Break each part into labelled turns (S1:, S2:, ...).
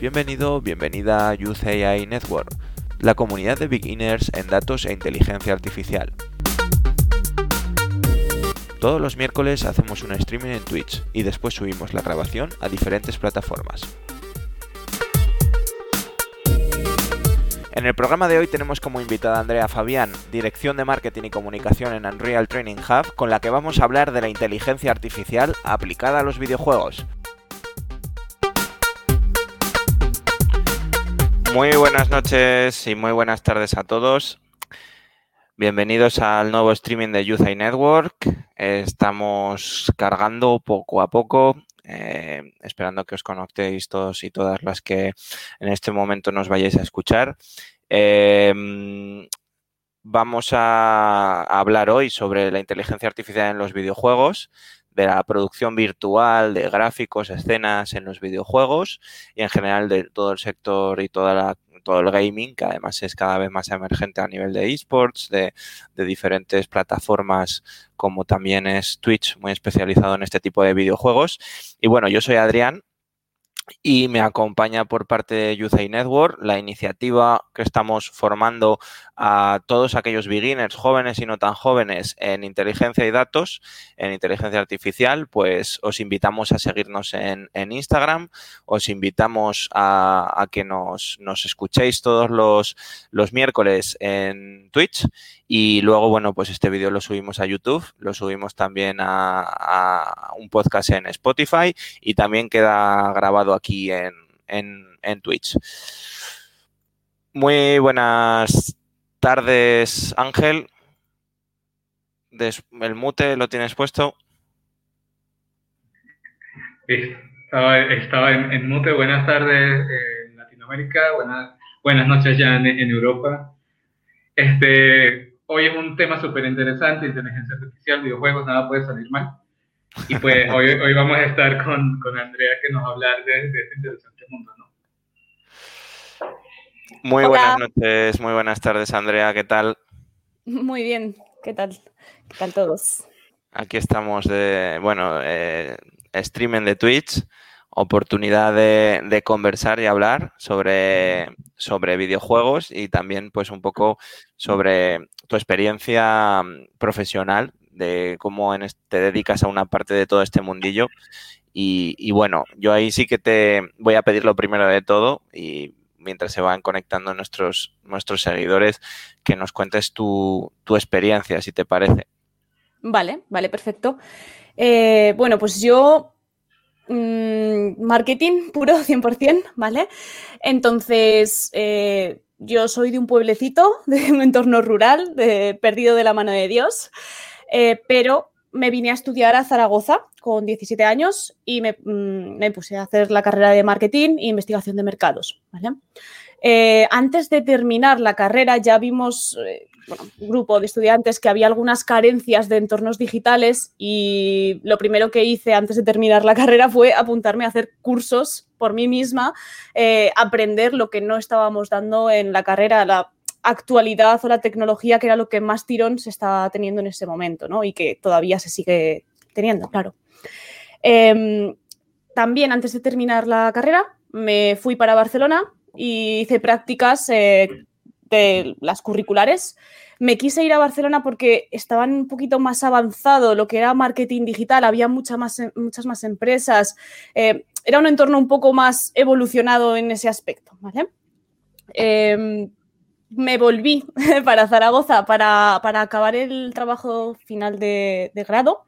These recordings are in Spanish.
S1: Bienvenido, bienvenida a Youth AI Network, la comunidad de beginners en datos e inteligencia artificial. Todos los miércoles hacemos un streaming en Twitch y después subimos la grabación a diferentes plataformas. En el programa de hoy tenemos como invitada a Andrea Fabián, Dirección de Marketing y Comunicación en Unreal Training Hub, con la que vamos a hablar de la inteligencia artificial aplicada a los videojuegos. Muy buenas noches y muy buenas tardes a todos. Bienvenidos al nuevo streaming de Youth Network. Estamos cargando poco a poco, eh, esperando que os conectéis todos y todas las que en este momento nos vayáis a escuchar. Eh, vamos a hablar hoy sobre la inteligencia artificial en los videojuegos de la producción virtual, de gráficos, escenas en los videojuegos y en general de todo el sector y toda la, todo el gaming, que además es cada vez más emergente a nivel de esports, de, de diferentes plataformas como también es Twitch, muy especializado en este tipo de videojuegos. Y bueno, yo soy Adrián, y me acompaña por parte de Youth Network la iniciativa que estamos formando a todos aquellos beginners, jóvenes y no tan jóvenes, en inteligencia y datos, en inteligencia artificial, pues os invitamos a seguirnos en, en Instagram, os invitamos a, a que nos, nos, escuchéis todos los, los miércoles en Twitch y luego, bueno, pues este vídeo lo subimos a YouTube, lo subimos también a, un podcast en Spotify y también queda grabado aquí en, en, Twitch. Muy buenas tardes, Ángel. El mute lo tienes puesto.
S2: Estaba, estaba en, mute. Buenas tardes en Latinoamérica, buenas, buenas noches ya en, en Europa. Este, hoy es un tema súper interesante, inteligencia artificial, videojuegos, nada puede salir mal. Y pues hoy, hoy vamos a estar con, con Andrea que nos va a hablar de, de este interesante mundo, ¿no?
S1: Muy Hola. buenas noches, muy buenas tardes, Andrea, ¿qué tal?
S3: Muy bien, ¿qué tal? ¿Qué tal todos?
S1: Aquí estamos de, bueno, eh, streaming de Twitch, oportunidad de, conversar y hablar sobre, sobre videojuegos y también pues un poco sobre tu experiencia profesional de cómo te dedicas a una parte de todo este mundillo. Y, y, bueno, yo ahí sí que te voy a pedir lo primero de todo y mientras se van conectando nuestros, nuestros seguidores, que nos cuentes tu, tu experiencia, si te parece.
S3: Vale, vale, perfecto. Eh, bueno, pues yo mmm, marketing puro 100%, ¿vale? Entonces, eh, yo soy de un pueblecito, de un entorno rural, perdido de la mano de Dios, eh, pero me vine a estudiar a Zaragoza con 17 años y me, mmm, me, puse a hacer la carrera de marketing e investigación de mercados. ¿vale? Eh, antes de terminar la carrera ya vimos eh, un grupo de estudiantes que había algunas carencias de entornos digitales y lo primero que hice antes de terminar la carrera fue apuntarme a hacer cursos por mí misma, eh, aprender lo que no estábamos dando en la carrera, la actualidad o la tecnología que era lo que más tirón se estaba teniendo en ese momento ¿no? y que todavía se sigue teniendo, claro. Eh, también antes de terminar la carrera me fui para Barcelona y hice prácticas eh, de las curriculares. Me quise ir a Barcelona porque estaban un poquito más avanzado lo que era marketing digital, había mucha más, muchas más empresas, eh, era un entorno un poco más evolucionado en ese aspecto. ¿vale? Eh, me volví para Zaragoza para, para, acabar el trabajo final de, de grado.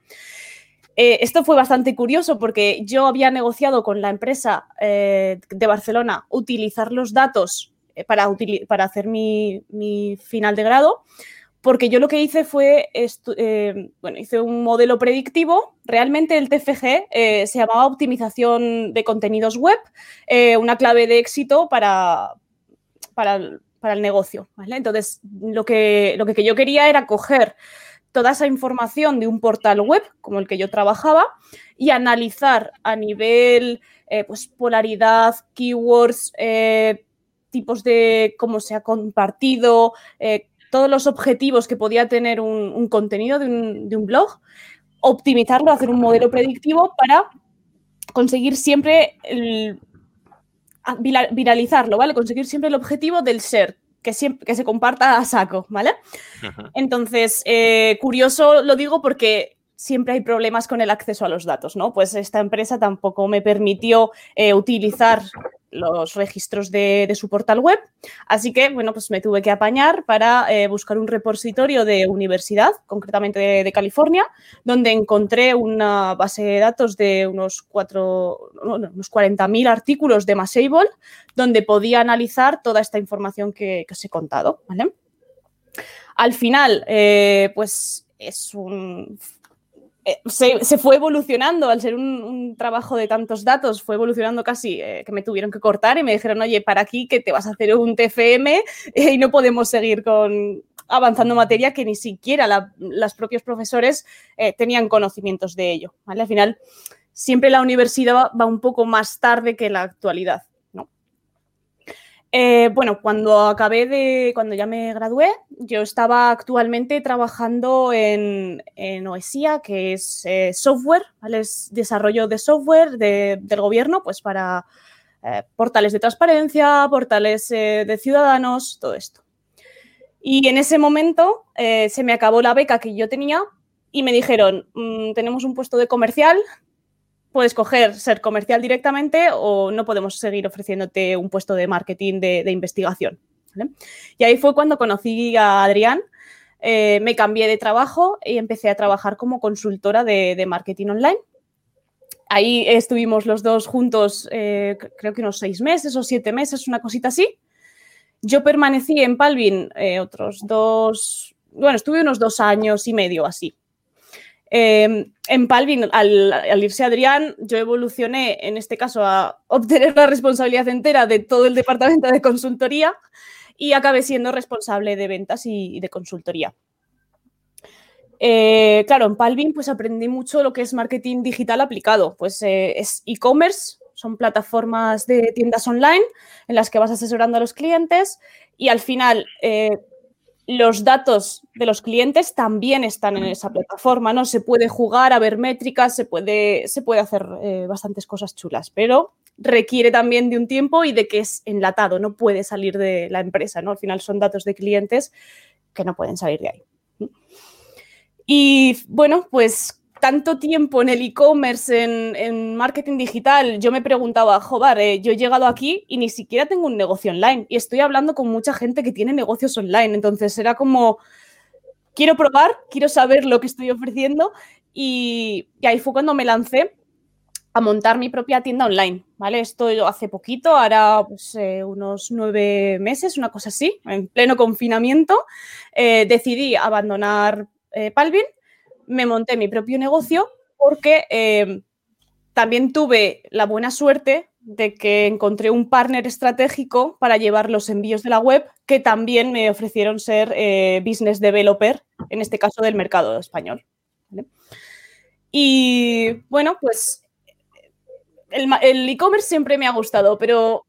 S3: Eh, esto fue bastante curioso porque yo había negociado con la empresa eh, de Barcelona utilizar los datos eh, para, hacer mi, final de grado, porque yo lo que hice fue, bueno, hice un modelo predictivo, realmente el TFG se llamaba optimización de contenidos web, una clave de éxito para, para, el negocio. Entonces, lo que, lo que yo quería era coger toda esa información de un portal web como el que yo trabajaba y analizar a nivel eh, pues, polaridad, keywords, eh, tipos de cómo se ha compartido, eh, todos los objetivos que podía tener un, contenido de un, blog, optimizarlo, hacer un modelo predictivo para conseguir siempre el, viralizarlo, ¿vale? Conseguir siempre el objetivo del ser, que, siempre, que se comparta a saco, ¿vale? Entonces, eh, curioso lo digo porque siempre hay problemas con el acceso a los datos, ¿no? Pues esta empresa tampoco me permitió eh, utilizar los registros de, su portal web, así que, bueno, pues me tuve que apañar para eh, buscar un repositorio de universidad, concretamente de, California, donde encontré una base de datos de unos, cuatro, unos 40.000 artículos de Masable, donde podía analizar toda esta información que, os he contado. Al final, eh, pues es un eh, se, fue evolucionando, al ser un, trabajo de tantos datos, fue evolucionando casi eh, que me tuvieron que cortar y me dijeron, oye, para aquí que te vas a hacer un TFM eh, y no podemos seguir con avanzando materia que ni siquiera los propios profesores tenían conocimientos de ello. Al final, siempre la universidad va un poco más tarde que la actualidad. Eh, bueno, cuando acabé de, cuando ya me gradué, yo estaba actualmente trabajando en, OESIA, que es eh, software. Es desarrollo de software del gobierno, pues para eh, portales de transparencia, portales de ciudadanos, todo esto. Y en ese momento se me acabó la beca que yo tenía y me dijeron, mm, tenemos un puesto de comercial, puedes coger ser comercial directamente o no podemos seguir ofreciéndote un puesto de marketing de, investigación. Y ahí fue cuando conocí a Adrián, eh, me cambié de trabajo y empecé a trabajar como consultora de, marketing online. Ahí estuvimos los dos juntos, eh, creo que unos seis meses o siete meses, una cosita así. Yo permanecí en Palvin eh, otros dos, bueno, estuve unos dos años y medio así. Em, en Palvin, al, irse Adrián, yo evolucioné, en este caso, a obtener la responsabilidad entera de todo el departamento de consultoría y acabé siendo responsable de ventas y, de consultoría. Eh, claro, en Palvin pues aprendí mucho lo que es marketing digital aplicado. Pues eh, es e-commerce, son plataformas de tiendas online en las que vas asesorando a los clientes y al final eh, los datos de los clientes también están en esa plataforma, ¿no? Se puede jugar a ver métricas, se puede, se puede hacer eh, bastantes cosas chulas, pero requiere también de un tiempo y de que es enlatado, no puede salir de la empresa, ¿no? Al final son datos de clientes que no pueden salir de ahí. Y bueno, pues tanto tiempo en el e-commerce, en, marketing digital, yo me preguntaba, joder, eh, yo he llegado aquí y ni siquiera tengo un negocio online. Y estoy hablando con mucha gente que tiene negocios online. Entonces era como, quiero probar, quiero saber lo que estoy ofreciendo. Y, ahí fue cuando me lancé a montar mi propia tienda online, ¿vale? Esto hace poquito, ahora pues, eh, unos nueve meses, una cosa así, en pleno confinamiento, eh, decidí abandonar Palvin me monté mi propio negocio porque eh, también tuve la buena suerte de que encontré un partner estratégico para llevar los envíos de la web que también me ofrecieron ser eh, business developer, en este caso del mercado español. Y bueno, pues el e-commerce siempre me ha gustado, pero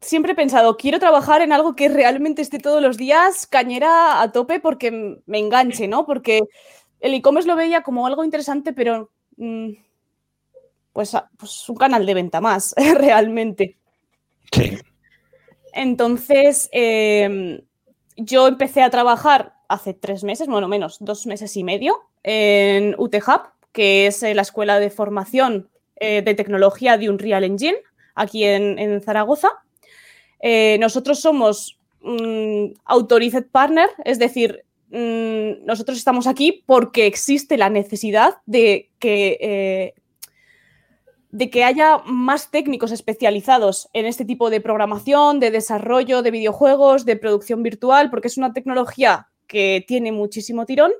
S3: siempre he pensado, quiero trabajar en algo que realmente esté todos los días cañera a tope porque me enganche, ¿no? Porque el e-commerce lo veía como algo interesante, pero mm, pues, pues, un canal de venta más, realmente.
S1: Sí.
S3: Entonces, em, yo empecé a trabajar hace tres meses, bueno, menos, dos meses y medio, en UTHub, que es eh, la escuela de formación eh, de tecnología de Unreal Engine, aquí en Zaragoza. Eh, nosotros somos un Authorized Partner, es decir, mm, nosotros estamos aquí porque existe la necesidad de que, eh, de que haya más técnicos especializados en este tipo de programación, de desarrollo de videojuegos, de producción virtual, porque es una tecnología que tiene muchísimo tirón,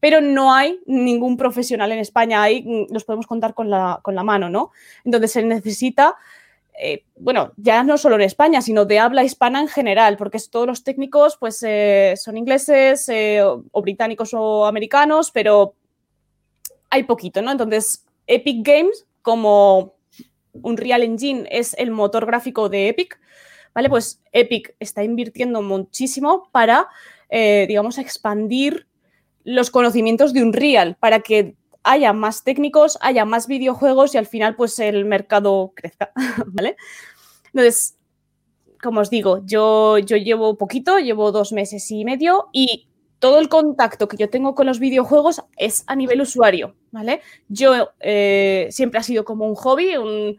S3: pero no hay ningún profesional en España, ahí mm, los podemos contar con la, con la mano, ¿no? Entonces se necesita eh, bueno, ya no solo en España, sino de habla hispana en general, porque todos los técnicos pues, eh, son ingleses eh, o británicos o americanos, pero hay poquito, ¿no? Entonces, Epic Games, como un Real Engine es el motor gráfico de Epic, ¿vale? Pues Epic está invirtiendo muchísimo para, digamos, expandir los conocimientos de Unreal, para que haya más técnicos, haya más videojuegos y al final pues el mercado crezca, ¿vale? Entonces, como os digo, yo, yo llevo poquito, llevo dos meses y medio y todo el contacto que yo tengo con los videojuegos es a nivel usuario, ¿vale? Yo eh, siempre ha sido como un hobby, un,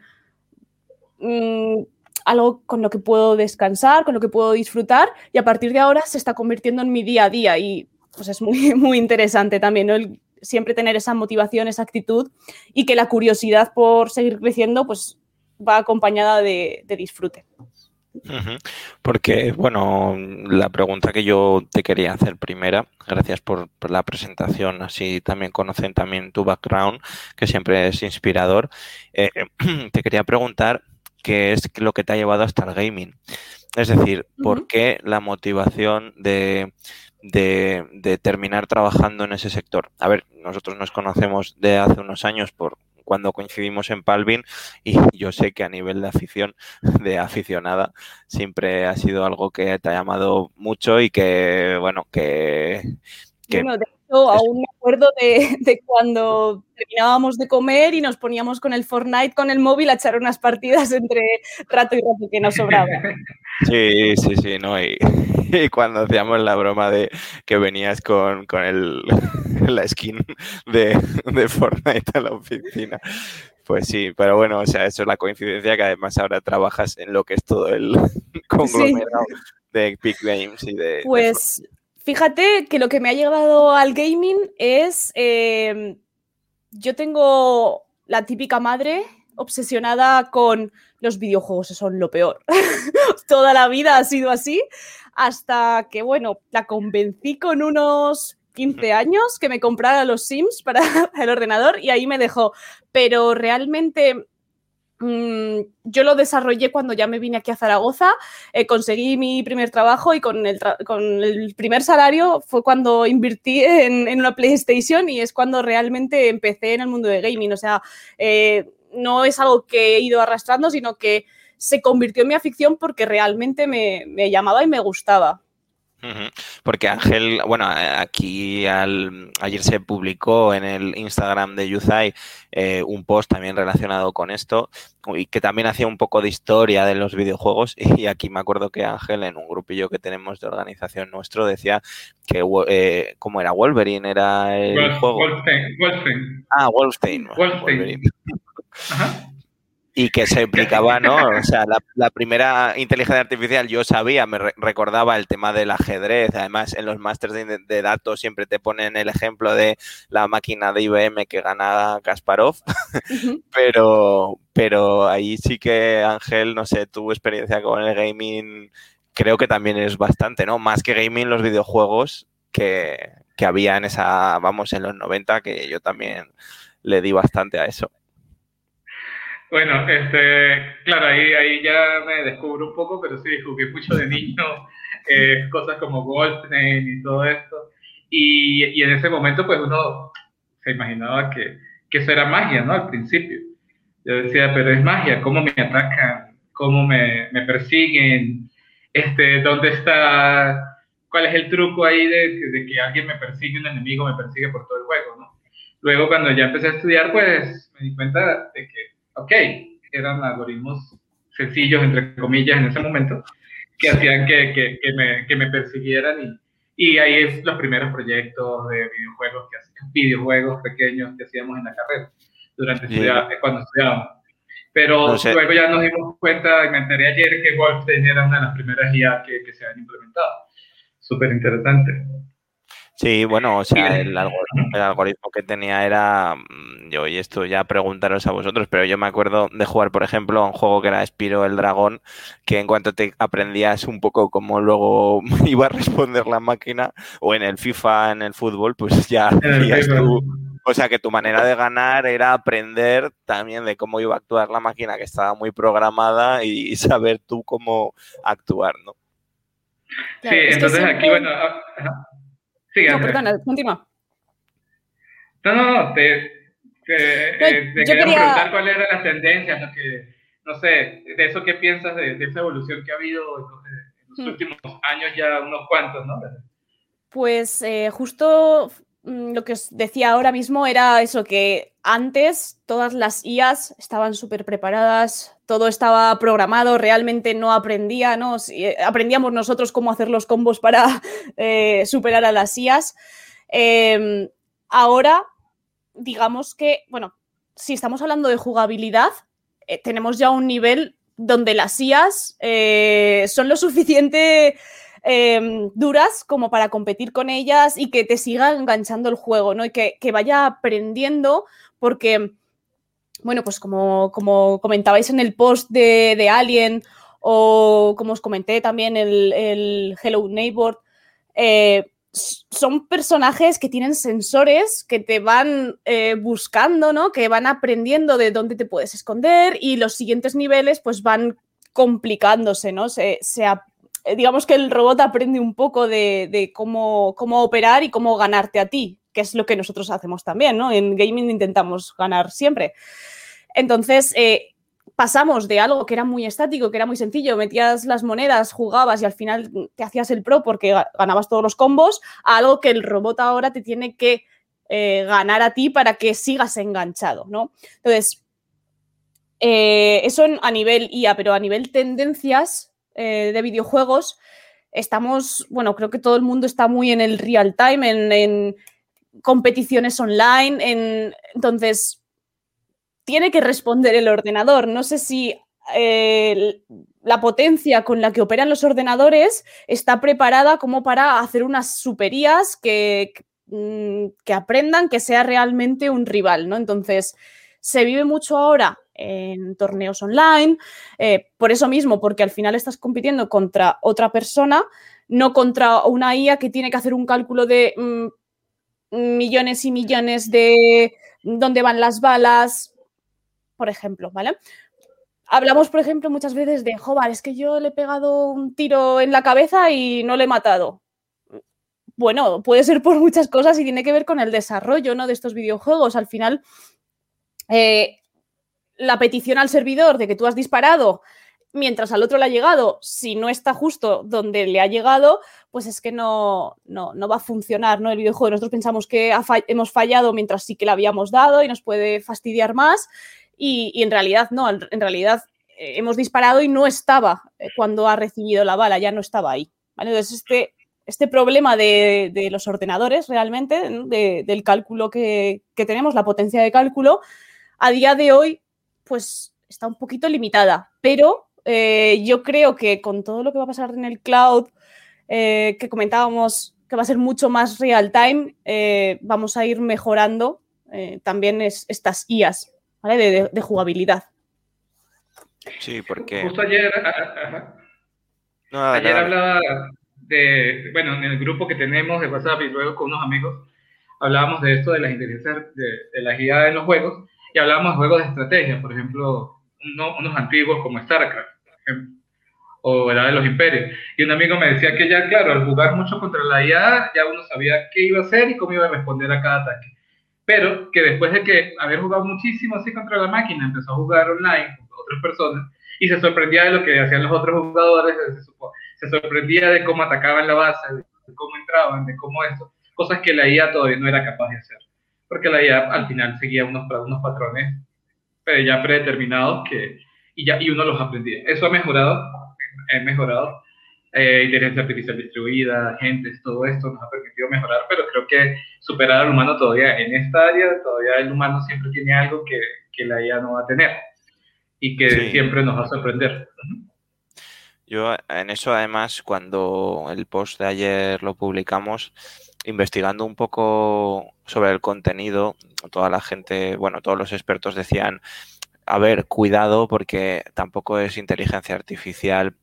S3: algo con lo que puedo descansar, con lo que puedo disfrutar y a partir de ahora se está convirtiendo en mi día a día y pues es muy, muy interesante también, ¿no? Siempre tener esa motivación, esa actitud y que la curiosidad por seguir creciendo pues va acompañada de disfrute.
S1: Porque, bueno, la pregunta que yo te quería hacer primera, gracias por, la presentación, así también conocen también tu background, que siempre es inspirador. Eh, te quería preguntar qué es lo que te ha llevado hasta el gaming. Es decir, ¿por qué la motivación de, de, terminar trabajando en ese sector? A ver, nosotros nos conocemos de hace unos años por cuando coincidimos en Palvin y yo sé que a nivel de afición, de aficionada, siempre ha sido algo que te ha llamado mucho y que, bueno, que...
S3: de hecho, aún me acuerdo de, de, cuando terminábamos de comer y nos poníamos con el Fortnite, con el móvil, a echar unas partidas entre rato y rato que nos sobraba.
S1: Sí, sí, sí, ¿no? Y, y cuando hacíamos la broma de que venías con, con el, la skin de, de Fortnite a la oficina. Pues sí, pero bueno, o sea, eso es la coincidencia que además ahora trabajas en lo que es todo el conglomerado de Epic Games y de...
S3: Pues fíjate que lo que me ha llevado al gaming es... Eh, yo tengo la típica madre obsesionada con los videojuegos, son lo peor. Toda la vida ha sido así hasta que, bueno, la convencí con unos 15 años que me comprara los Sims para el ordenador y ahí me dejó. Pero realmente mm, yo lo desarrollé cuando ya me vine aquí a Zaragoza, eh, conseguí mi primer trabajo y con el, con el primer salario fue cuando invertí en, una PlayStation y es cuando realmente empecé en el mundo de gaming. O sea, eh, no es algo que he ido arrastrando, sino que se convirtió en mi afición porque realmente me, llamaba y me gustaba.
S1: Porque Ángel, bueno, aquí ayer se publicó en el Instagram de Yuzai eh, un post también relacionado con esto y que también hacía un poco de historia de los videojuegos y aquí me acuerdo que Ángel en un grupillo que tenemos de organización nuestro decía que, eh, ¿cómo era? Wolverine era el juego. Wolfenstein. Ah, Wolfenstein. Wolfenstein. Ajá y que se implicaba, ¿no? O sea, la, primera inteligencia artificial yo sabía, me recordaba el tema del ajedrez, además en los másteres de, datos siempre te ponen el ejemplo de la máquina de IBM que gana Kasparov, pero, pero ahí sí que Ángel, no sé, tu experiencia con el gaming creo que también es bastante, ¿no? Más que gaming, los videojuegos que, que había en esa, vamos, en los 90, que yo también le di bastante a eso.
S2: Bueno, este, claro, ahí, ahí ya me descubro un poco, pero sí, jugué mucho de niño, eh, cosas como Wolfenstein y todo esto. Y, y, en ese momento, pues uno se imaginaba que, que eso era magia, ¿no? Al principio. Yo decía, pero es magia, ¿cómo me atacan? ¿Cómo me, me persiguen? Este, ¿Dónde está? ¿Cuál es el truco ahí de, de, que alguien me persigue, un enemigo me persigue por todo el juego, ¿no? Luego, cuando ya empecé a estudiar, pues me di cuenta de que ok, eran algoritmos sencillos, entre comillas, en ese momento, que hacían que, que, que, me, que me, persiguieran y, y ahí es los primeros proyectos de videojuegos, que hacíamos, videojuegos pequeños que hacíamos en la carrera, durante cuando estudiábamos. Pero luego ya nos dimos cuenta, y me enteré ayer, que Wolfenstein era una de las primeras IA que, que se han implementado. Súper interesante.
S1: Sí, bueno, o sea, el algoritmo, que tenía era, mm, yo y esto ya preguntaros a vosotros, pero yo me acuerdo de jugar, por ejemplo, a un juego que era Spiro el Dragón, que en cuanto te aprendías un poco cómo luego iba a responder la máquina, o en el FIFA, en el fútbol, pues ya tú, o sea, que tu manera de ganar era aprender también de cómo iba a actuar la máquina, que estaba muy programada, y saber tú cómo actuar, ¿no?
S2: Sí, entonces aquí, bueno...
S3: Sí, no, perdona, continúa.
S2: No, no, no, te, te, eh, quería preguntar cuáles eran las tendencias, lo que, no sé, de eso que piensas de, de esa evolución que ha habido en los hmm. últimos años ya unos cuantos, ¿no?
S3: Pues eh, justo lo que os decía ahora mismo era eso, que antes todas las IAs estaban súper preparadas, todo estaba programado, realmente no aprendía, ¿no? Eh, aprendíamos nosotros cómo hacer los combos para eh, superar a las IAs. Em, ahora, digamos que, bueno, si estamos hablando de jugabilidad, eh, tenemos ya un nivel donde las IAs son lo suficiente Em, duras como para competir con ellas y que te siga enganchando el juego, ¿no? Y que, vaya aprendiendo porque, bueno, pues como, como comentabais en el post de, Alien o como os comenté también el, el Hello Neighbor, eh, son personajes que tienen sensores que te van eh, buscando, ¿no? Que van aprendiendo de dónde te puedes esconder y los siguientes niveles pues van complicándose, ¿no? Se, se, digamos que el robot aprende un poco de, cómo, cómo, operar y cómo ganarte a ti, que es lo que nosotros hacemos también, ¿no? En gaming intentamos ganar siempre. Entonces, eh, pasamos de algo que era muy estático, que era muy sencillo, metías las monedas, jugabas y al final te hacías el pro porque ganabas todos los combos, a algo que el robot ahora te tiene que eh, ganar a ti para que sigas enganchado, ¿no? Entonces, eso a nivel IA, pero a nivel tendencias, eh, de videojuegos, estamos, bueno, creo que todo el mundo está muy en el real time, en, competiciones online, en, entonces tiene que responder el ordenador. No sé si eh, la potencia con la que operan los ordenadores está preparada como para hacer unas superías que, mm, que aprendan que sea realmente un rival, ¿no? Entonces, se vive mucho ahora en torneos online, eh, por eso mismo, porque al final estás compitiendo contra otra persona, no contra una IA que tiene que hacer un cálculo de mm, millones y millones de dónde van las balas, por ejemplo, ¿vale? Hablamos, por ejemplo, muchas veces de, joder, es que yo le he pegado un tiro en la cabeza y no le he matado. Bueno, puede ser por muchas cosas y tiene que ver con el desarrollo ¿no? de estos videojuegos. Al final, eh, la petición al servidor de que tú has disparado mientras al otro le ha llegado, si no está justo donde le ha llegado, pues es que no, no, va a funcionar ¿no? el videojuego. Nosotros pensamos que hemos fallado mientras sí que le habíamos dado y nos puede fastidiar más y, en realidad no, en realidad eh, hemos disparado y no estaba eh, cuando ha recibido la bala, ya no estaba ahí. Entonces, este, este problema de, los ordenadores realmente, del cálculo que, que tenemos, la potencia de cálculo, a día de hoy pues está un poquito limitada, pero eh, yo creo que con todo lo que va a pasar en el cloud, eh, que comentábamos que va a ser mucho más real time, eh, vamos a ir mejorando también estas IAs de, jugabilidad.
S1: Sí, porque...
S2: Justo ayer, ayer hablaba de, bueno, en el grupo que tenemos de WhatsApp y luego con unos amigos, hablábamos de esto de las inteligencias, de, de las IA en los juegos, y hablábamos de juegos de estrategia, por ejemplo, unos antiguos como StarCraft, o la de los imperios. Y un amigo me decía que ya, claro, al jugar mucho contra la IA, ya uno sabía qué iba a hacer y cómo iba a responder a cada ataque. Pero que después de que haber jugado muchísimo así contra la máquina, empezó a jugar online con otras personas y se sorprendía de lo que hacían los otros jugadores, se, sorprendía de cómo atacaban la base, de cómo entraban, de cómo eso, cosas que la IA todavía no era capaz de hacer porque la IA al final seguía unos, unos patrones ya predeterminados que, y, ya, y uno los aprendía. Eso ha mejorado, ha mejorado. Eh, inteligencia artificial distribuida, agentes, todo esto nos ha permitido mejorar, pero creo que superar al humano todavía en esta área, todavía el humano siempre tiene algo que, que la IA no va a tener y que siempre nos va a sorprender.
S1: Yo en eso además, cuando el post de ayer lo publicamos, investigando un poco sobre el contenido, toda la gente, bueno, todos los expertos decían, a ver, cuidado porque tampoco es inteligencia artificial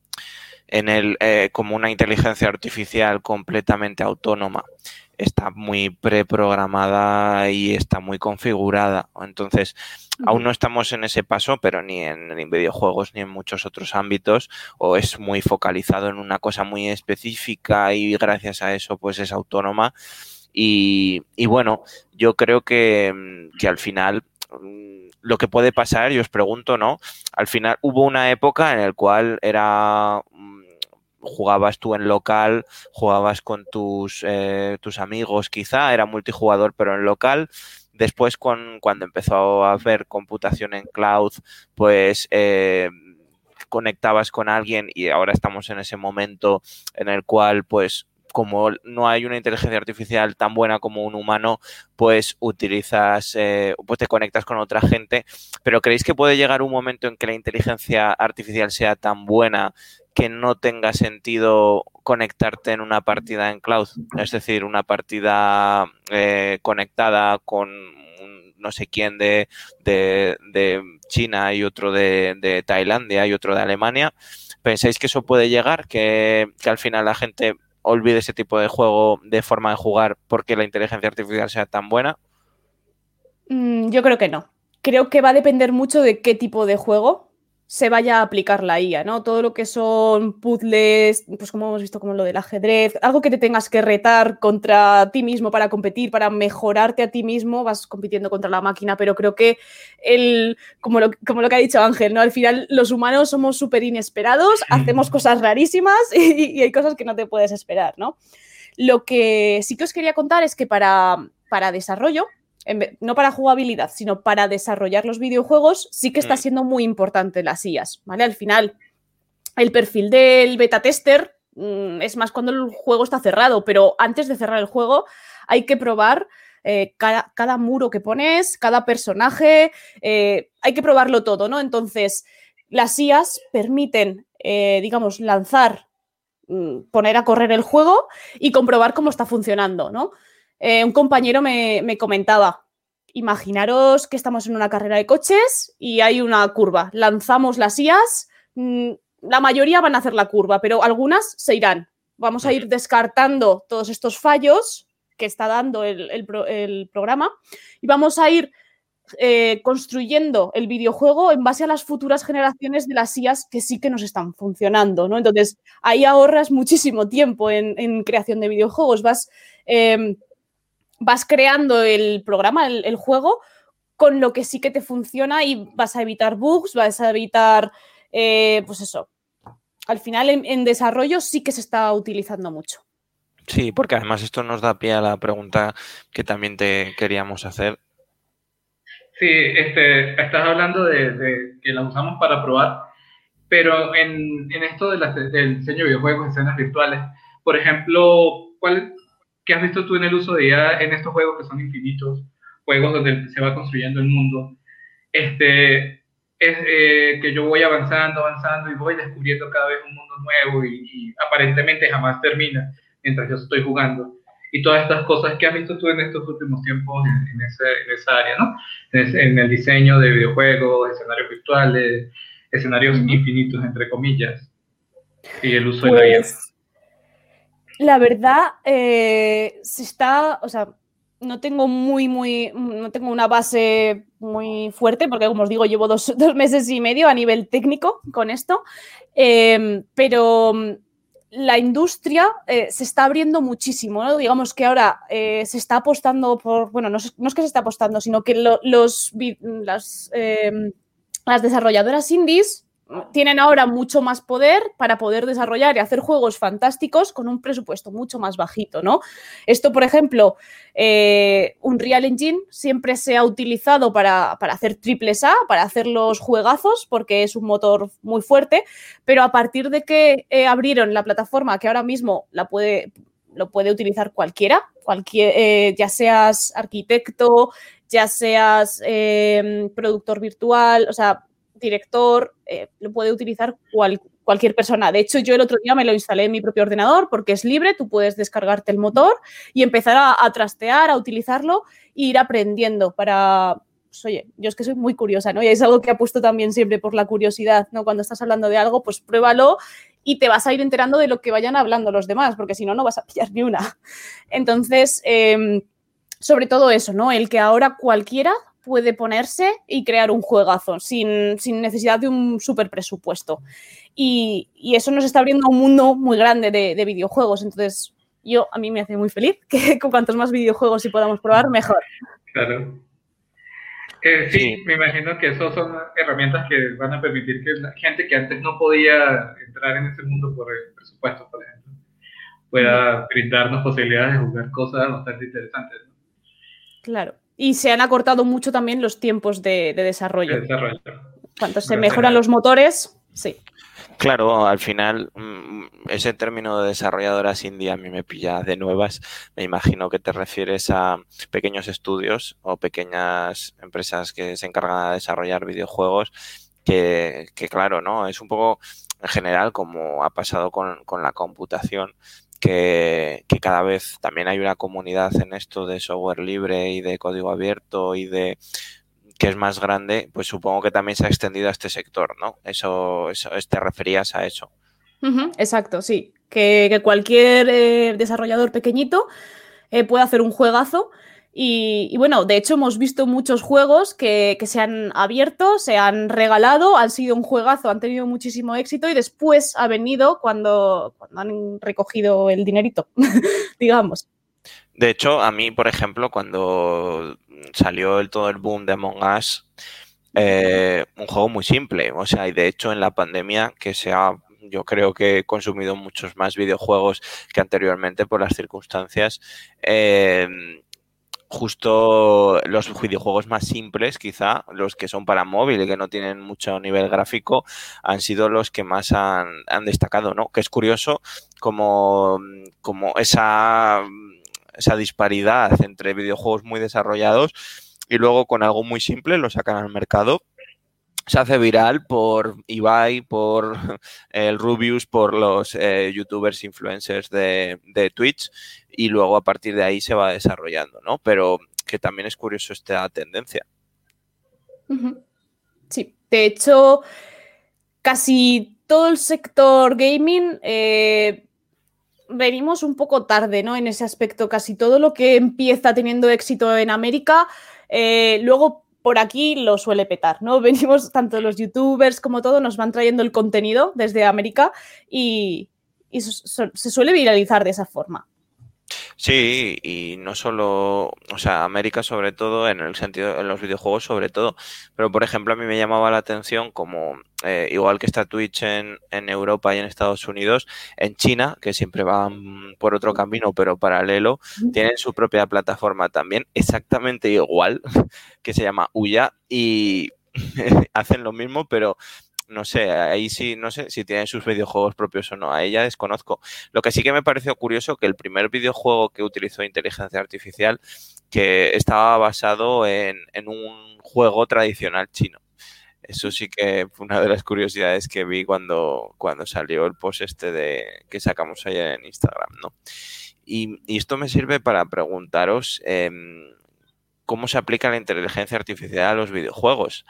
S1: en el, eh, como una inteligencia artificial completamente autónoma. Está muy preprogramada y está muy configurada. Entonces, aún no estamos en ese paso, pero ni en, en, videojuegos ni en muchos otros ámbitos, o es muy focalizado en una cosa muy específica y gracias a eso pues es autónoma. Y, bueno, yo creo que, mm, que al final mm, lo que puede pasar, y os pregunto, ¿no? Al final hubo una época en la cual era mm, jugabas tú en local, jugabas con tus, eh, tus amigos quizá, era multijugador pero en local. Después, con, cuando empezó a haber computación en cloud, pues eh, conectabas con alguien y ahora estamos en ese momento en el cual, pues, como no hay una inteligencia artificial tan buena como un humano, pues utilizas, eh, pues te conectas con otra gente. Pero ¿creéis que puede llegar un momento en que la inteligencia artificial sea tan buena que no tenga sentido conectarte en una partida en cloud? Es decir, una partida eh, conectada con no sé quién de, de, China y otro de, de, Tailandia y otro de Alemania. ¿Pensáis que eso puede llegar? Que, que al final la gente olvide ese tipo de juego de forma de jugar porque la inteligencia artificial sea tan buena?
S3: Mm, yo creo que no. Creo que va a depender mucho de qué tipo de juego se vaya a aplicar la IA, ¿no? Todo lo que son puzzles, pues como hemos visto como lo del ajedrez, algo que te tengas que retar contra ti mismo para competir, para mejorarte a ti mismo, vas compitiendo contra la máquina, pero creo que el, como lo, como lo que ha dicho Ángel, ¿no? Al final los humanos somos súper inesperados, hacemos cosas rarísimas y, hay cosas que no te puedes esperar, ¿no? Lo que sí que os quería contar es que para, para desarrollo, no para jugabilidad, sino para desarrollar los videojuegos, sí que está mm. siendo muy importante las IAS, ¿vale? Al final, el perfil del beta tester mm, es más cuando el juego está cerrado, pero antes de cerrar el juego hay que probar eh, cada, muro que pones, cada personaje, eh, hay que probarlo todo, ¿no? Entonces, las IAS permiten, eh, digamos, lanzar, mm, poner a correr el juego y comprobar cómo está funcionando, ¿no? Eh, un compañero me, comentaba, imaginaros que estamos en una carrera de coches y hay una curva, lanzamos las IAS, mm, la mayoría van a hacer la curva, pero algunas se irán. Vamos a ir descartando todos estos fallos que está dando el, programa y vamos a ir eh, construyendo el videojuego en base a las futuras generaciones de las IAS que sí que nos están funcionando, ¿no? Entonces, ahí ahorras muchísimo tiempo en, creación de videojuegos, vas em, vas creando el programa, el, juego, con lo que sí que te funciona y vas a evitar bugs, vas a evitar, eh, pues eso. Al final en, desarrollo sí que se está utilizando mucho.
S1: Sí, porque además esto nos da pie a la pregunta que también te queríamos hacer.
S2: Sí, este, estás hablando de, que la usamos para probar, pero en, esto de del diseño de videojuegos, escenas virtuales, por ejemplo, ¿cuál, ¿Qué has visto tú en el uso de IA en estos juegos que son infinitos, juegos donde se va construyendo el mundo? Este, es eh, que yo voy avanzando, avanzando y voy descubriendo cada vez un mundo nuevo y, aparentemente jamás termina mientras yo estoy jugando. Y todas estas cosas que has visto tú en estos últimos tiempos en, esa área, ¿no? En, el diseño de videojuegos, escenarios virtuales, escenarios infinitos, entre comillas, y el uso de la IA.
S3: La verdad, eh, se está, o sea, no tengo muy, muy, no tengo una base muy fuerte, porque como os digo, llevo dos, meses y medio a nivel técnico con esto, em, pero mm, la industria eh, se está abriendo muchísimo, ¿no? Digamos que ahora eh, se está apostando por, bueno, no es, que se está apostando, sino que los, las, em, las desarrolladoras indies tienen ahora mucho más poder para poder desarrollar y hacer juegos fantásticos con un presupuesto mucho más bajito, ¿no? Esto, por ejemplo, eh, Unreal Engine siempre se ha utilizado para, hacer triples A, para hacer los juegazos, porque es un motor muy fuerte, pero a partir de que eh, abrieron la plataforma, que ahora mismo la puede, lo puede utilizar cualquiera, cualquier, eh, ya seas arquitecto, ya seas productor virtual, o sea, director, eh, lo puede utilizar cualquier persona. De hecho, yo el otro día me lo instalé en mi propio ordenador porque es libre, tú puedes descargarte el motor y empezar a, trastear, a utilizarlo e ir aprendiendo para, pues, oye, yo es que soy muy curiosa, ¿no? Y es algo que apuesto también siempre por la curiosidad, ¿no? Cuando estás hablando de algo, pues pruébalo y te vas a ir enterando de lo que vayan hablando los demás, porque si no, no vas a pillar ni una. Entonces, em, sobre todo eso, ¿no? El que ahora cualquiera puede ponerse y crear un juegazo sin, necesidad de un super presupuesto. Y, eso nos está abriendo un mundo muy grande de, videojuegos. Entonces, yo a mí me hace muy feliz que con cuantos más videojuegos y podamos probar, mejor.
S2: Claro. Que sí, me imagino que eso son herramientas que van a permitir que la gente que antes no podía entrar en ese mundo por el presupuesto, por ejemplo, pueda brindarnos posibilidades de jugar cosas bastante interesantes.
S3: Claro. Y se han acortado mucho también los tiempos de, desarrollo. Cuando se mejoran los motores, sí.
S1: Claro, al final mm, ese término de desarrolladoras indie a mí me pilla de nuevas. Me imagino que te refieres a pequeños estudios o pequeñas empresas que se encargan de desarrollar videojuegos que, claro, ¿no? Es un poco en general como ha pasado con, con la computación. Que, cada vez también hay una comunidad en esto de software libre y de código abierto y de que es más grande, pues supongo que también se ha extendido a este sector, ¿no? Eso, eso te referías a eso.
S3: exacto, sí. Que, cualquier eh, desarrollador pequeñito eh, puede hacer un juegazo. Y, bueno, de hecho hemos visto muchos juegos que, se han abierto, se han regalado, han sido un juegazo, han tenido muchísimo éxito y después ha venido cuando, han recogido el dinerito, digamos.
S1: De hecho, a mí, por ejemplo, cuando salió el, todo el boom de Among Us, eh, un juego muy simple. O sea, y de hecho en la pandemia que se ha, yo creo que he consumido muchos más videojuegos que anteriormente por las circunstancias. Eh, justo los videojuegos más simples, quizá, los que son para móvil y que no tienen mucho nivel gráfico, han sido los que más han, destacado, ¿no? Que es curioso como, como esa esa disparidad entre videojuegos muy desarrollados y luego con algo muy simple lo sacan al mercado. Se hace viral por Ibai, por el Rubius, por los eh, youtubers influencers de, Twitch y luego a partir de ahí se va desarrollando, ¿no? Pero que también es curioso esta tendencia.
S3: Sí, de hecho, casi todo el sector gaming eh, venimos un poco tarde, ¿no? En ese aspecto, casi todo lo que empieza teniendo éxito en América, eh, luego por aquí lo suele petar, ¿no? Venimos, tanto los youtubers como todo, nos van trayendo el contenido desde América y, se suele viralizar de esa forma.
S1: Sí, y no solo, o sea, América sobre todo, en el sentido, en los videojuegos sobre todo, pero por ejemplo a mí me llamaba la atención como, eh, igual que está Twitch en, en Europa y en Estados Unidos, en China, que siempre van por otro camino pero paralelo, tienen su propia plataforma también, exactamente igual, que se llama Uya, y hacen lo mismo, pero no sé, ahí sí, no sé si tienen sus videojuegos propios o no, a ella desconozco. Lo que sí que me pareció curioso que el primer videojuego que utilizó inteligencia artificial que estaba basado en, un juego tradicional chino. Eso sí que fue una de las curiosidades que vi cuando, cuando salió el post este de que sacamos ayer en Instagram, ¿no? Y, esto me sirve para preguntaros em, cómo se aplica la inteligencia artificial a los videojuegos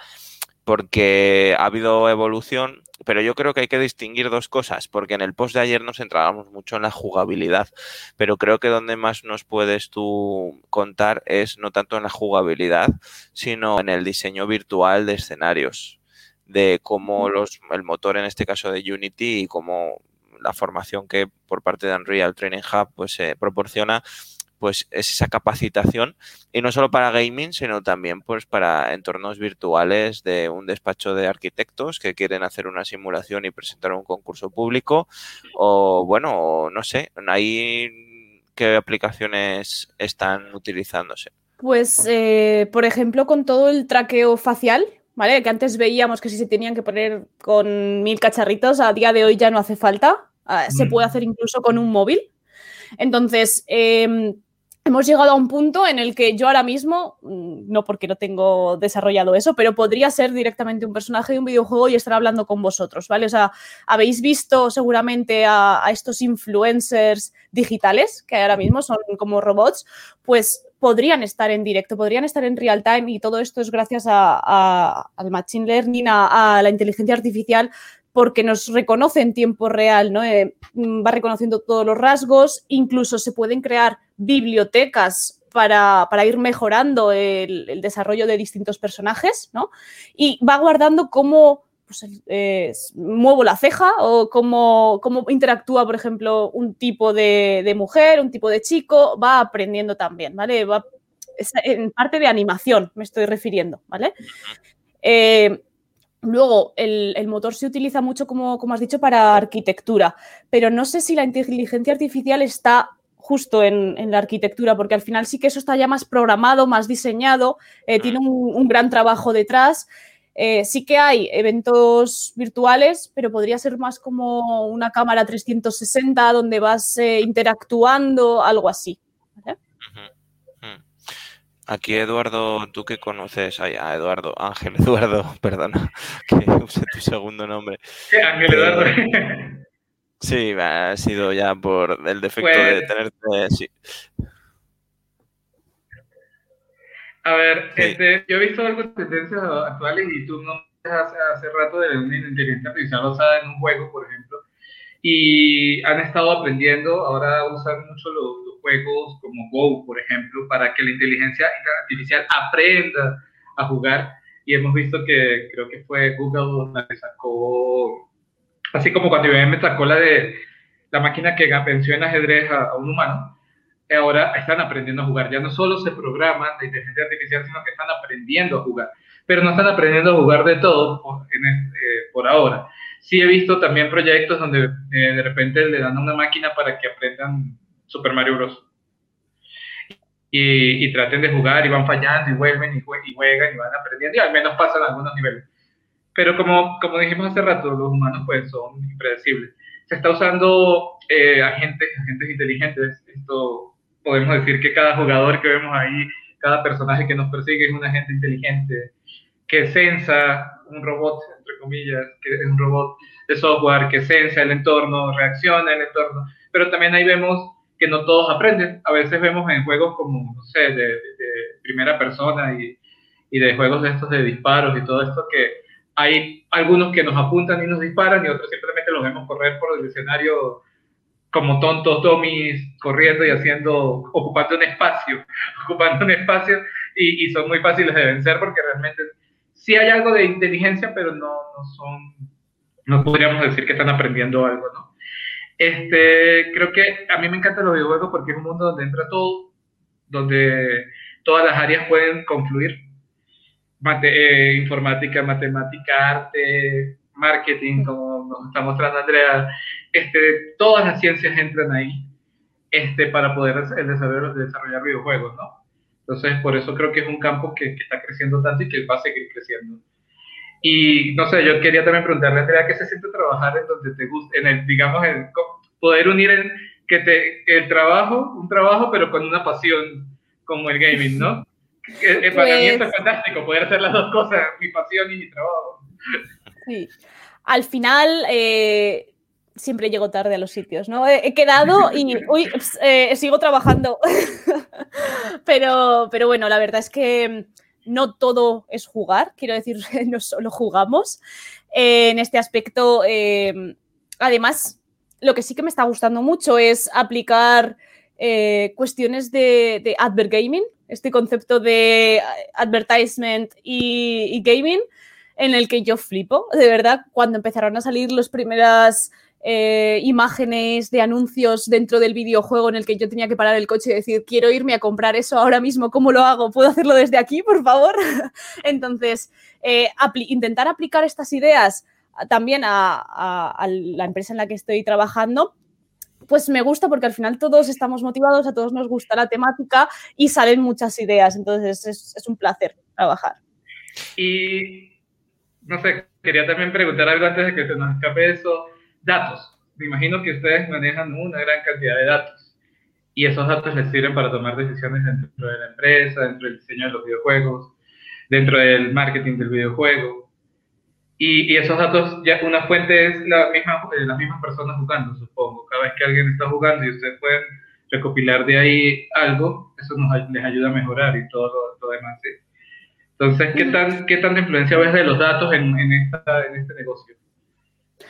S1: porque ha habido evolución, pero yo creo que hay que distinguir dos cosas, porque en el post de ayer nos centrábamos mucho en la jugabilidad, pero creo que donde más nos puedes tú contar es no tanto en la jugabilidad, sino en el diseño virtual de escenarios, de cómo los, el motor en este caso de Unity y cómo la formación que por parte de Unreal Training Hub pues se proporciona pues es esa capacitación y no solo para gaming, sino también pues para entornos virtuales de un despacho de arquitectos que quieren hacer una simulación y presentar un concurso público o bueno, no sé, ahí qué aplicaciones están utilizándose.
S3: Pues, eh, por ejemplo, con todo el traqueo facial, ¿vale? Que antes veíamos que si se tenían que poner con mil cacharritos, a día de hoy ya no hace falta. Ah, se puede mm. hacer incluso con un móvil. Entonces, eh, hemos llegado a un punto en el que yo ahora mismo, mm, no porque no tengo desarrollado eso, pero podría ser directamente un personaje de un videojuego y estar hablando con vosotros, ¿vale? O sea, habéis visto seguramente a, estos influencers digitales que ahora mismo son como robots, pues podrían estar en directo, podrían estar en real time y todo esto es gracias al machine learning, a, la inteligencia artificial porque nos reconoce en tiempo real, ¿no? Eh, mm, va reconociendo todos los rasgos, incluso se pueden crear bibliotecas para, ir mejorando el, desarrollo de distintos personajes, ¿no? Y va guardando cómo pues, eh, muevo la ceja o cómo, cómo, interactúa, por ejemplo, un tipo de, mujer, un tipo de chico, va aprendiendo también, ¿vale? Va en parte de animación me estoy refiriendo, ¿vale? Eh, luego, el, motor se utiliza mucho, como, como has dicho, para arquitectura, pero no sé si la inteligencia artificial está justo en, la arquitectura, porque al final sí que eso está ya más programado, más diseñado, eh, tiene un, gran trabajo detrás. Eh, sí que hay eventos virtuales, pero podría ser más como una cámara 360 donde vas interactuando, algo así.
S1: Aquí Eduardo, tú que conoces a Eduardo, Ángel Eduardo, perdona, que use tu segundo nombre.
S2: Sí, Ángel Eduardo.
S1: Sí, ha sido ya por el defecto de pues tenerte, sí.
S2: A ver, este, yo he visto algunas tendencias actuales y tú no hace, hace rato de una inteligencia artificial usada en un juego, por ejemplo, y han estado aprendiendo, ahora usan mucho los juegos como Go, por ejemplo, para que la inteligencia artificial aprenda a jugar. Y hemos visto que creo que fue Google la que sacó, así como cuando IBM sacó la de la máquina que venció en ajedrez a, un humano, ahora están aprendiendo a jugar. Ya no solo se programa la inteligencia artificial, sino que están aprendiendo a jugar. Pero no están aprendiendo a jugar de todo por, eh, por ahora. Sí he visto también proyectos donde eh, de repente le dan a una máquina para que aprendan Super Mario Bros. Y, traten de jugar y van fallando y vuelven y, juegan y van aprendiendo y al menos pasan algunos niveles. Pero como, como dijimos hace rato, los humanos pues son impredecibles. Se está usando eh, agentes, agentes inteligentes. Esto podemos decir que cada jugador que vemos ahí, cada personaje que nos persigue es un agente inteligente que sensa un robot, entre comillas, que es un robot de software que sensa el entorno, reacciona al entorno, pero también ahí vemos que no todos aprenden. A veces vemos en juegos como, no sé, de, primera persona y, y, de juegos estos de disparos y todo esto, que hay algunos que nos apuntan y nos disparan y otros simplemente los vemos correr por el escenario como tontos dummies, corriendo y haciendo, ocupando un espacio, ocupando un espacio y, y, son muy fáciles de vencer porque realmente sí hay algo de inteligencia, pero no, no son, no podríamos decir que están aprendiendo algo, ¿no? Este, creo que a mí me encantan los videojuegos porque es un mundo donde entra todo, donde todas las áreas pueden confluir. Eh, informática, matemática, arte, marketing, como nos está mostrando Andrea, este, todas las ciencias entran ahí este, para poder desarrollar videojuegos, ¿no? Entonces, por eso creo que es un campo que, que, está creciendo tanto y que va a seguir creciendo. Y no sé, yo quería también preguntarle a Andrea qué se siente trabajar en donde te gusta, en el, digamos, en poder unir el, que te, el trabajo, un trabajo, pero con una pasión como el gaming, ¿no? El, el pues, es fantástico, poder hacer las dos cosas, mi pasión y mi trabajo.
S3: Sí. Al final, eh, siempre llego tarde a los sitios, ¿no? He, quedado y uy, eh, sigo trabajando. pero, pero bueno, la verdad es que no todo es jugar, quiero decir, no solo jugamos. Eh, en este aspecto, eh, además, lo que sí que me está gustando mucho es aplicar eh, cuestiones de, advert gaming, este concepto de advertisement y, gaming, en el que yo flipo, de verdad, cuando empezaron a salir las primeras eh, imágenes de anuncios dentro del videojuego en el que yo tenía que parar el coche y decir, quiero irme a comprar eso ahora mismo, ¿cómo lo hago? ¿Puedo hacerlo desde aquí, por favor? Entonces, eh, intentar aplicar estas ideas también a, la empresa en la que estoy trabajando, pues me gusta porque al final todos estamos motivados, a todos nos gusta la temática y salen muchas ideas, entonces es, un placer trabajar.
S2: Y no sé, quería también preguntar algo antes de que se nos escape eso, datos. Me imagino que ustedes manejan una gran cantidad de datos y esos datos les sirven para tomar decisiones dentro de la empresa, dentro del diseño de los videojuegos, dentro del marketing del videojuego. Y, esos datos, ya una fuente es la misma, eh, las mismas personas jugando, supongo. Cada vez que alguien está jugando y ustedes pueden recopilar de ahí algo, eso nos, les ayuda a mejorar y todo lo, demás. Entonces, ¿qué, tan, ¿qué tanta influencia ves de los datos en, en, esta, en este negocio?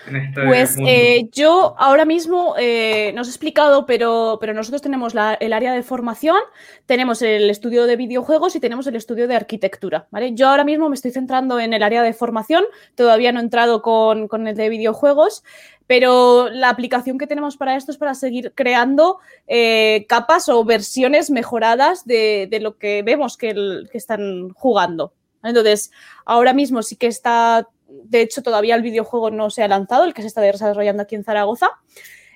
S2: Este
S3: pues eh, yo ahora mismo, eh, no os he explicado, pero, pero nosotros tenemos el área de formación, tenemos el estudio de videojuegos y tenemos el estudio de arquitectura. ¿vale? Yo ahora mismo me estoy centrando en el área de formación, todavía no he entrado con, con el de videojuegos, pero la aplicación que tenemos para esto es para seguir creando eh, capas o versiones mejoradas de, de lo que vemos que, el, que están jugando. Entonces, ahora mismo sí que está de hecho, todavía el videojuego no se ha lanzado, el que se está desarrollando aquí en Zaragoza.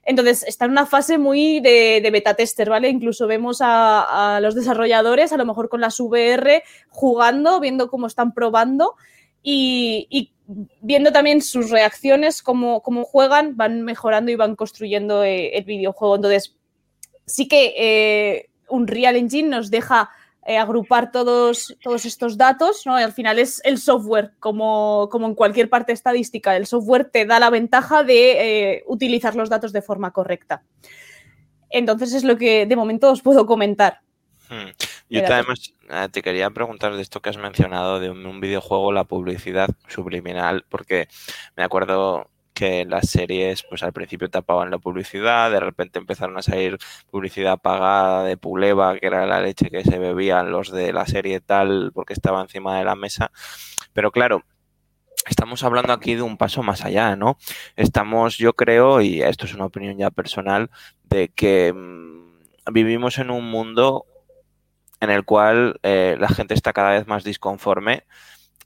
S3: Entonces, está en una fase muy de, beta tester, ¿vale? Incluso vemos a, los desarrolladores, a lo mejor con las VR, jugando, viendo cómo están probando y, viendo también sus reacciones, cómo, cómo, juegan, van mejorando y van construyendo eh, el videojuego. Entonces, sí que eh, un Real Engine nos deja eh, agrupar todos, todos estos datos, ¿no? Y al final es el software, como, como, en cualquier parte estadística, el software te da la ventaja de eh, utilizar los datos de forma correcta. Entonces es lo que de momento os puedo comentar.
S1: Hmm. Yo te, además eh, te quería preguntar de esto que has mencionado de un videojuego, la publicidad subliminal, porque me acuerdo que las series, pues al principio tapaban la publicidad, de repente empezaron a salir publicidad pagada de Puleva, que era la leche que se bebían los de la serie tal, porque estaba encima de la mesa. Pero claro, estamos hablando aquí de un paso más allá, ¿no? Estamos, yo creo, y esto es una opinión ya personal, de que mm, vivimos en un mundo en el cual eh, la gente está cada vez más disconforme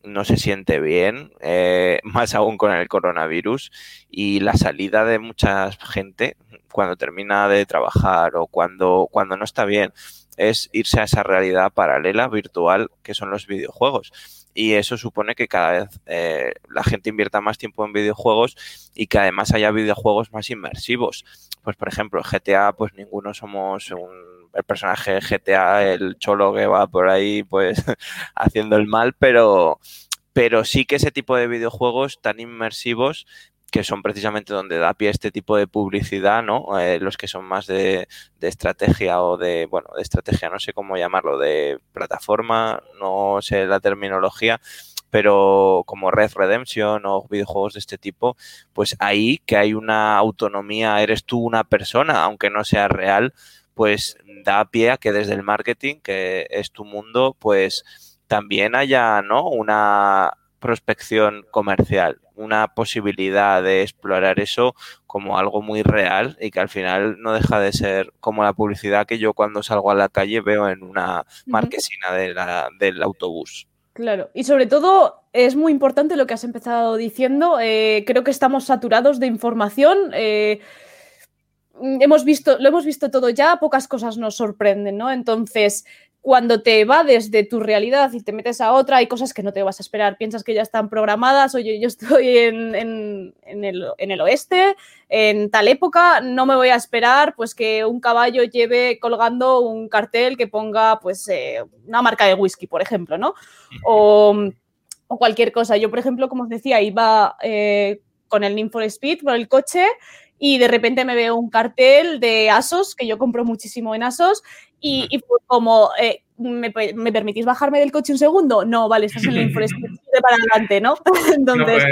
S1: no se siente bien, eh, más aún con el coronavirus, y la salida de mucha gente cuando termina de trabajar o cuando, cuando no está bien es irse a esa realidad paralela, virtual, que son los videojuegos. Y eso supone que cada vez eh, la gente invierta más tiempo en videojuegos y que además haya videojuegos más inmersivos. Pues, por ejemplo, GTA, pues ninguno somos un el personaje GTA, el cholo que va por ahí pues haciendo el mal, pero, pero sí que ese tipo de videojuegos tan inmersivos que son precisamente donde da pie este tipo de publicidad, ¿no? Eh, los que son más de, de, estrategia o de, bueno, de estrategia, no sé cómo llamarlo, de plataforma, no sé la terminología, pero como Red Redemption o videojuegos de este tipo, pues ahí que hay una autonomía, eres tú una persona, aunque no sea real, pues da pie a que desde el marketing, que es tu mundo, pues también haya, ¿no? Una prospección comercial, una posibilidad de explorar eso como algo muy real y que al final no deja de ser como la publicidad que yo cuando salgo a la calle veo en una marquesina de la, del autobús.
S3: Claro, y sobre todo es muy importante lo que has empezado diciendo. Eh, creo que estamos saturados de información. Eh, hemos visto, lo hemos visto todo ya, pocas cosas nos sorprenden, ¿no? Entonces, cuando te evades de tu realidad y te metes a otra, hay cosas que no te vas a esperar. Piensas que ya están programadas, oye, yo estoy en, el, oeste, en tal época, no me voy a esperar pues que un caballo lleve colgando un cartel que ponga pues eh, una marca de whisky, por ejemplo, ¿no? O, cualquier cosa. Yo, por ejemplo, como os decía, iba eh, con el Need for Speed por el coche y de repente me veo un cartel de Asos, que yo compro muchísimo en Asos, y, fue como, eh, ¿me, permitís bajarme del coche un segundo? No, vale, estás en el infraestructura para adelante, ¿no? Entonces,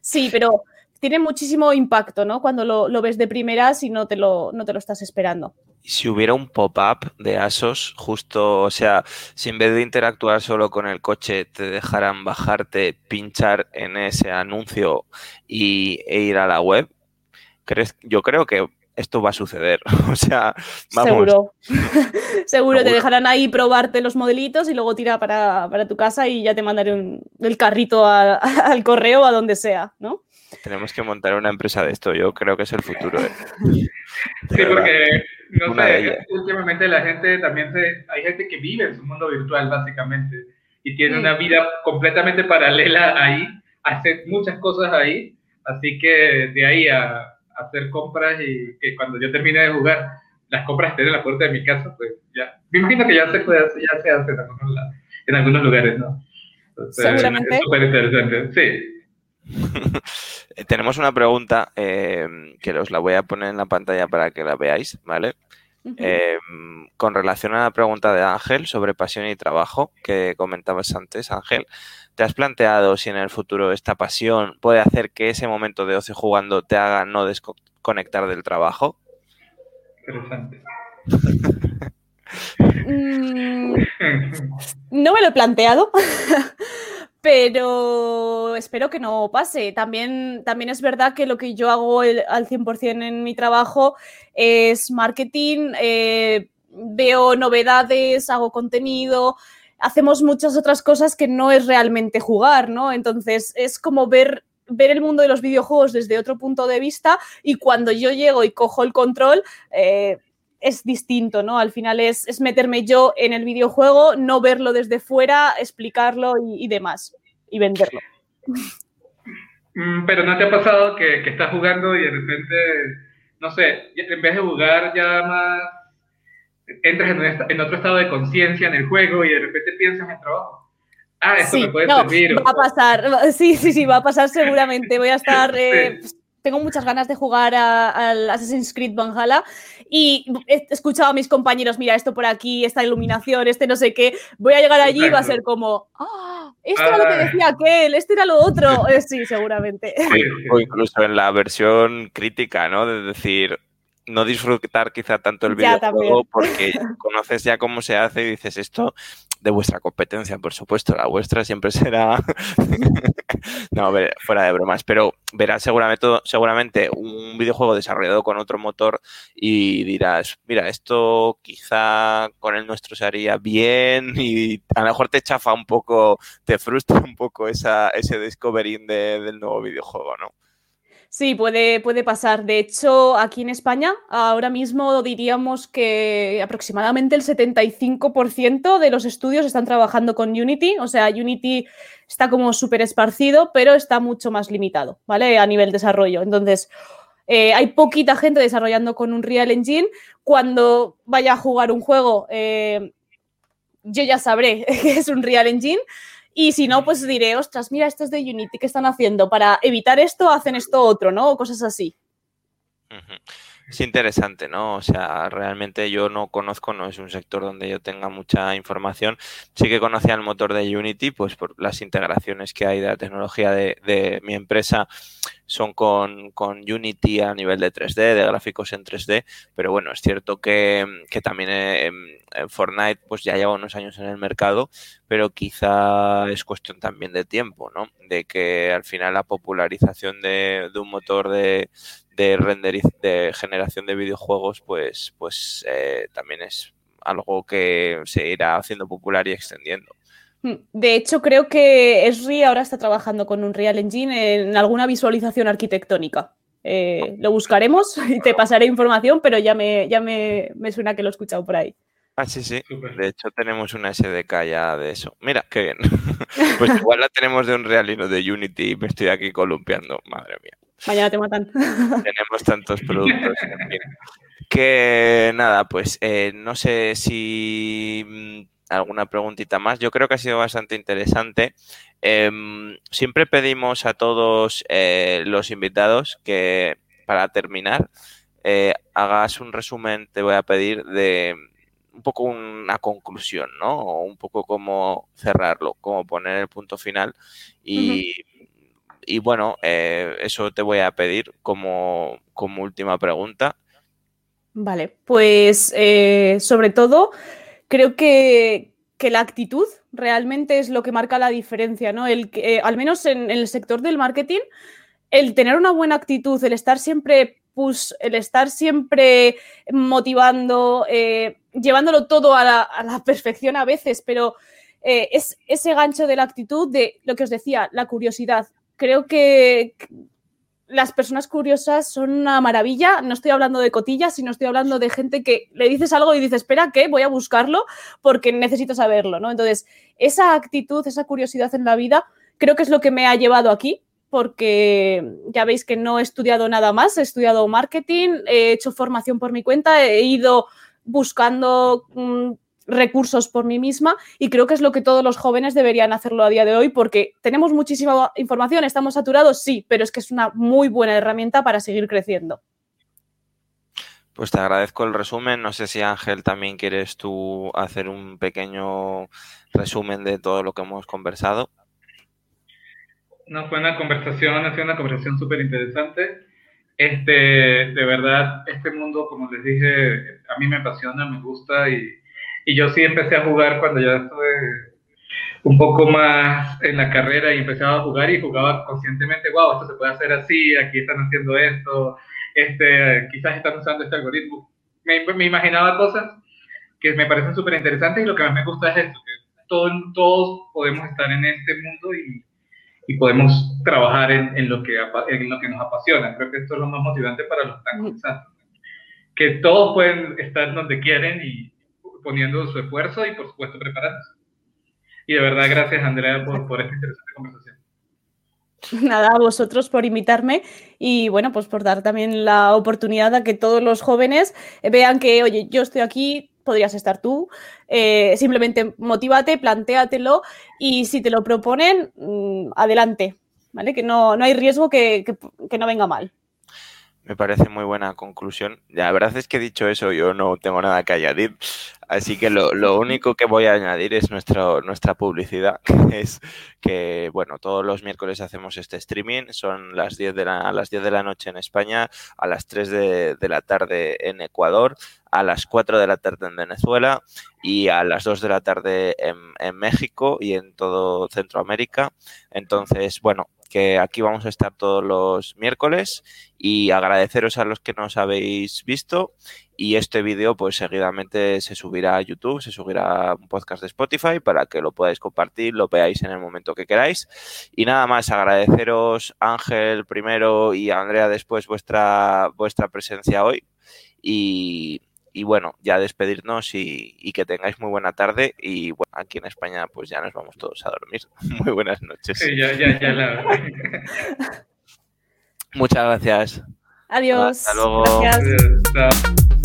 S3: sí, pero tiene muchísimo impacto, ¿no? Cuando lo, ves de primeras y no te lo, no te lo estás esperando.
S1: Si hubiera un pop-up de ASOS, justo, o sea, si en vez de interactuar solo con el coche, te dejaran bajarte, pinchar en ese anuncio y, e ir a la web, yo creo que esto va a suceder. o sea, vamos.
S3: Seguro. Seguro, te dejarán ahí probarte los modelitos y luego tira para, tu casa y ya te mandaré el carrito al correo o a donde sea, ¿no?
S1: Tenemos que montar una empresa de esto, yo creo que es el futuro. ¿eh?
S2: sí, porque, no sé, últimamente la gente también se, hay gente que vive en su mundo virtual básicamente y tiene una vida completamente paralela ahí, hace muchas cosas ahí, así que de ahí a hacer compras y que cuando yo termine de jugar, las compras estén en la puerta de mi casa, pues ya. Me imagino que ya se puede hacer, ya se hace en algunos, lugares, ¿no?
S3: Seguramente.
S2: Es súper interesante, sí.
S1: Tenemos una pregunta eh, que os la voy a poner en la pantalla para que la veáis, ¿vale? Em, con relación a la pregunta de Ángel sobre pasión y trabajo que comentabas antes, Ángel, ¿te has planteado si en el futuro esta pasión puede hacer que ese momento de ocio jugando te haga no desconectar del trabajo?
S2: Interesante.
S3: Mm, no me lo he planteado, pero espero que no pase. También, también es verdad que lo que yo hago al 100% en mi trabajo es marketing, eh, veo novedades, hago contenido, hacemos muchas otras cosas que no es realmente jugar, ¿no? Entonces es como ver ver el mundo de los videojuegos desde otro punto de vista y cuando yo llego y cojo el control, eh, es distinto, ¿no? Al final es, meterme yo en el videojuego, no verlo desde fuera, explicarlo y, demás, y venderlo.
S2: Mm, pero ¿no te ha pasado que, estás jugando y de repente, no sé, en vez de jugar ya más, entras en, otro estado de conciencia en el juego y de repente piensas en trabajo? Ah, esto me puede servir.
S3: Va a pasar, sí, sí, sí, va a pasar seguramente. Voy a estar eh, tengo muchas ganas de jugar al Assassin's Creed Valhalla y he escuchado a mis compañeros, mira, esto por aquí, esta iluminación, este no sé qué, voy a llegar allí y va a ser como, ah, esto era lo que decía aquel, este era lo otro. Eh, sí, seguramente.
S1: O incluso en la versión crítica, ¿no? De decir, no disfrutar quizá tanto el videojuego porque conoces ya cómo se hace y dices esto de vuestra competencia, por supuesto, la vuestra siempre será no, fuera de bromas, pero verás seguramente, seguramente un videojuego desarrollado con otro motor y dirás, mira, esto quizá con el nuestro se haría bien y a lo mejor te chafa un poco, te frustra un poco esa, ese discovering del nuevo videojuego, ¿no?
S3: Sí, puede, puede pasar. De hecho, aquí en España, ahora mismo diríamos que aproximadamente el 75% de los estudios están trabajando con Unity. O sea, Unity está como súper esparcido, pero está mucho más limitado, ¿vale? A nivel desarrollo. Entonces, eh, hay poquita gente desarrollando con un Real Engine. Cuando vaya a jugar un juego, eh, yo ya sabré que es un Real Engine. Y si no, pues diré, ostras, mira, esto es de Unity, ¿qué están haciendo? Para evitar esto, hacen esto otro, ¿no? O cosas así.
S1: Es interesante, ¿no? O sea, realmente yo no conozco, no es un sector donde yo tenga mucha información. Sí que conocía el motor de Unity, pues por las integraciones que hay de la tecnología de, mi empresa son con, Unity a nivel de 3D, de gráficos en 3D, pero bueno, es cierto que, también en, Fortnite pues ya lleva unos años en el mercado, pero quizá es cuestión también de tiempo, ¿no? De que al final la popularización de un motor de, de render de generación de videojuegos, pues, pues eh, también es algo que se irá haciendo popular y extendiendo.
S3: De hecho, creo que Esri ahora está trabajando con un Real Engine en alguna visualización arquitectónica. Eh, lo buscaremos y te pasaré información, pero ya me, ya me, me suena que lo he escuchado por ahí.
S1: Ah, sí, sí. De hecho, tenemos una SDK ya de eso. Mira, qué bien. pues igual la tenemos de un Real y no de Unity y me estoy aquí columpiando. Madre mía.
S3: Mañana te matan.
S1: Tenemos tantos productos. Que nada, pues eh, no sé si mm, alguna preguntita más. Yo creo que ha sido bastante interesante. Em, siempre pedimos a todos eh, los invitados que para terminar eh, hagas un resumen, te voy a pedir, de un poco una conclusión, ¿no? O un poco cómo cerrarlo, cómo poner el punto final y y bueno, eh, eso te voy a pedir como, última pregunta.
S3: Vale, pues sobre todo creo que, la actitud realmente es lo que marca la diferencia, ¿no? El que, eh, al menos en, el sector del marketing, el tener una buena actitud, el estar siempre push, el estar siempre motivando, llevándolo todo a la, a la, perfección a veces, pero es ese gancho de la actitud de lo que os decía, la curiosidad creo que las personas curiosas son una maravilla. No estoy hablando de cotillas, sino estoy hablando de gente que le dices algo y dice, espera, ¿qué? Voy a buscarlo porque necesito saberlo, ¿no? Entonces, esa actitud, esa curiosidad en la vida, creo que es lo que me ha llevado aquí, porque ya veis que no he estudiado nada más, he estudiado marketing, he hecho formación por mi cuenta, he ido buscando mm, recursos por mí misma y creo que es lo que todos los jóvenes deberían hacerlo a día de hoy porque tenemos muchísima información, estamos saturados, sí, pero es que es una muy buena herramienta para seguir creciendo.
S1: Pues te agradezco el resumen. No sé si Ángel también quieres tú hacer un pequeño resumen de todo lo que hemos conversado.
S2: No, fue una conversación, ha sido una conversación súper interesante. Este, de verdad, este mundo, como les dije, a mí me apasiona, me gusta y, y yo sí empecé a jugar cuando ya estuve un poco más en la carrera y empecé a jugar y jugaba conscientemente, wow, esto se puede hacer así, aquí están haciendo esto, este, quizás están usando este algoritmo. Me, me imaginaba cosas que me parecen súper interesantes y lo que más me gusta es esto, que todo, todos podemos estar en este mundo y, y podemos trabajar en, en, lo que, en lo que nos apasiona. Creo que esto es lo más motivante para los que están comenzando. Que todos pueden estar donde quieren y poniendo su esfuerzo y por supuesto preparándose. Y de verdad, gracias Andrea por, por esta interesante conversación.
S3: Nada, a vosotros por invitarme y bueno, pues por dar también la oportunidad a que todos los jóvenes vean que, oye, yo estoy aquí, podrías estar tú, eh, simplemente motívate, plantéatelo y si te lo proponen, mmm, adelante, ¿vale? Que no, no hay riesgo que, que, que no venga mal.
S1: Me parece muy buena conclusión. La verdad es que dicho eso, yo no tengo nada que añadir. Así que lo, lo único que voy a añadir es nuestro, nuestra publicidad, que es que, bueno, todos los miércoles hacemos este streaming. Son las 10 de la, a las 10 de la noche en España, a las 3 de, de la tarde en Ecuador, a las 4 de la tarde en Venezuela y a las 2 de la tarde en, en México y en todo Centroamérica. Entonces, bueno, que aquí vamos a estar todos los miércoles y agradeceros a los que nos habéis visto y este vídeo pues seguidamente se subirá a YouTube, se subirá a un podcast de Spotify para que lo podáis compartir, lo veáis en el momento que queráis y nada más agradeceros Ángel primero y Andrea después vuestra vuestra presencia hoy y, y bueno, ya despedirnos y, y, que tengáis muy buena tarde y bueno, aquí en España pues ya nos vamos todos a dormir. Muy buenas noches.
S2: Sí, ya, ya, ya la...
S1: Muchas gracias.
S3: Adiós.
S1: Hasta luego.
S3: Gracias.
S2: Adiós.